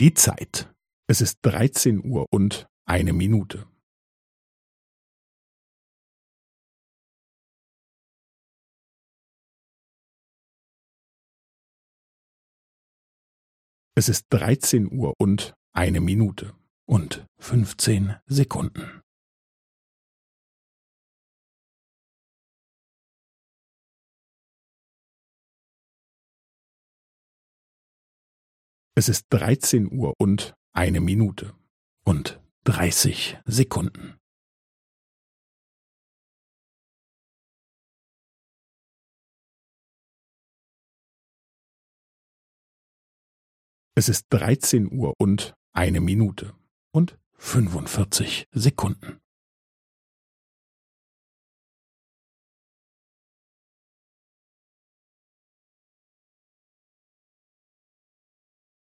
Die Zeit. Es ist dreizehn Uhr und eine Minute. Es ist dreizehn Uhr und eine Minute und fünfzehn Sekunden. Es ist dreizehn Uhr und eine Minute und dreißig Sekunden. Es ist dreizehn Uhr und eine Minute und fünfundvierzig Sekunden.